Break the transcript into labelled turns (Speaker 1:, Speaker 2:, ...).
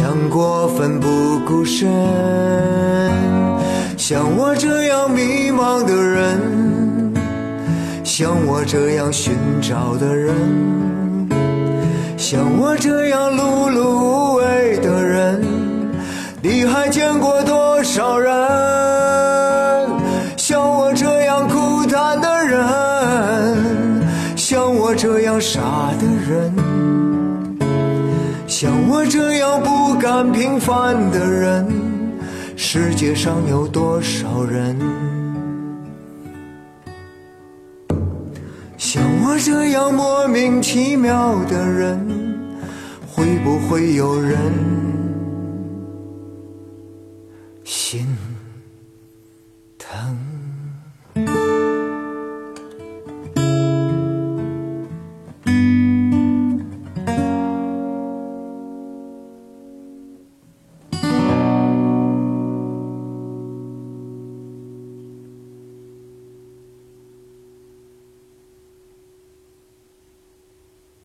Speaker 1: 想过奋不顾身，像我这样迷茫的人，像我这样寻找的人，像我这样碌碌无为的人，你还见过多少人？像我这样孤单的人，像我这样傻的人。像我这样不甘平凡的人，世界上有多少人？像我这样莫名其妙的人，会不会有人心疼？